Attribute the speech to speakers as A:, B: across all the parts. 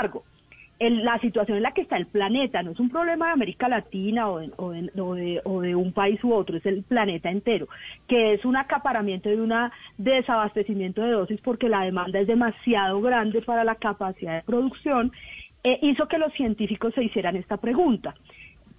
A: embargo, la situación en la que está el planeta no es un problema de América Latina o de, o de, un país u otro, es el planeta entero, que es un acaparamiento y un desabastecimiento de dosis porque la demanda es demasiado grande para la capacidad de producción, eh, hizo que los científicos se hicieran esta pregunta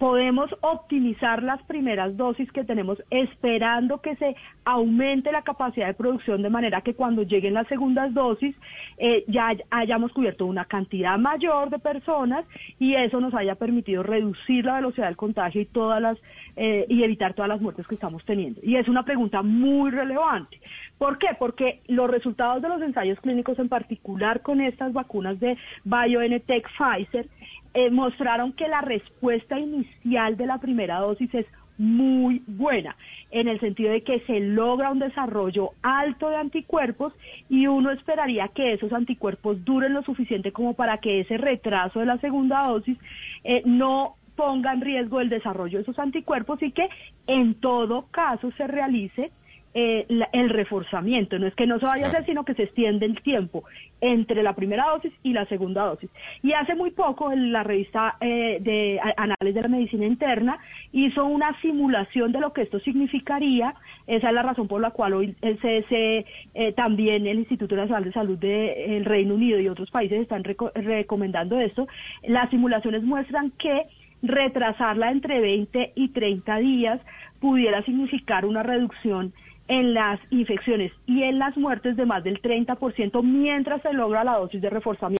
A: podemos optimizar las primeras dosis que tenemos esperando que se aumente la capacidad de producción de manera que cuando lleguen las segundas dosis eh, ya hayamos cubierto una cantidad mayor de personas y eso nos haya permitido reducir la velocidad del contagio y todas las eh, y evitar todas las muertes que estamos teniendo. Y es una pregunta muy relevante. ¿Por qué? Porque los resultados de los ensayos clínicos, en particular con estas vacunas de BioNTech Pfizer, eh, mostraron que la respuesta inicial de la primera dosis es muy buena, en el sentido de que se logra un desarrollo alto de anticuerpos y uno esperaría que esos anticuerpos duren lo suficiente como para que ese retraso de la segunda dosis eh, no ponga en riesgo el desarrollo de esos anticuerpos y que en todo caso se realice eh, el reforzamiento. No es que no se vaya a hacer, sino que se extiende el tiempo entre la primera dosis y la segunda dosis. Y hace muy poco en la revista eh, de Análisis de la Medicina Interna hizo una simulación de lo que esto significaría. Esa es la razón por la cual hoy el CDC, eh, también el Instituto Nacional de Salud del Reino Unido y otros países están recomendando esto. Las simulaciones muestran que retrasarla entre 20 y 30 días pudiera significar una reducción en las infecciones y en las muertes de más del 30% mientras se logra la dosis de reforzamiento.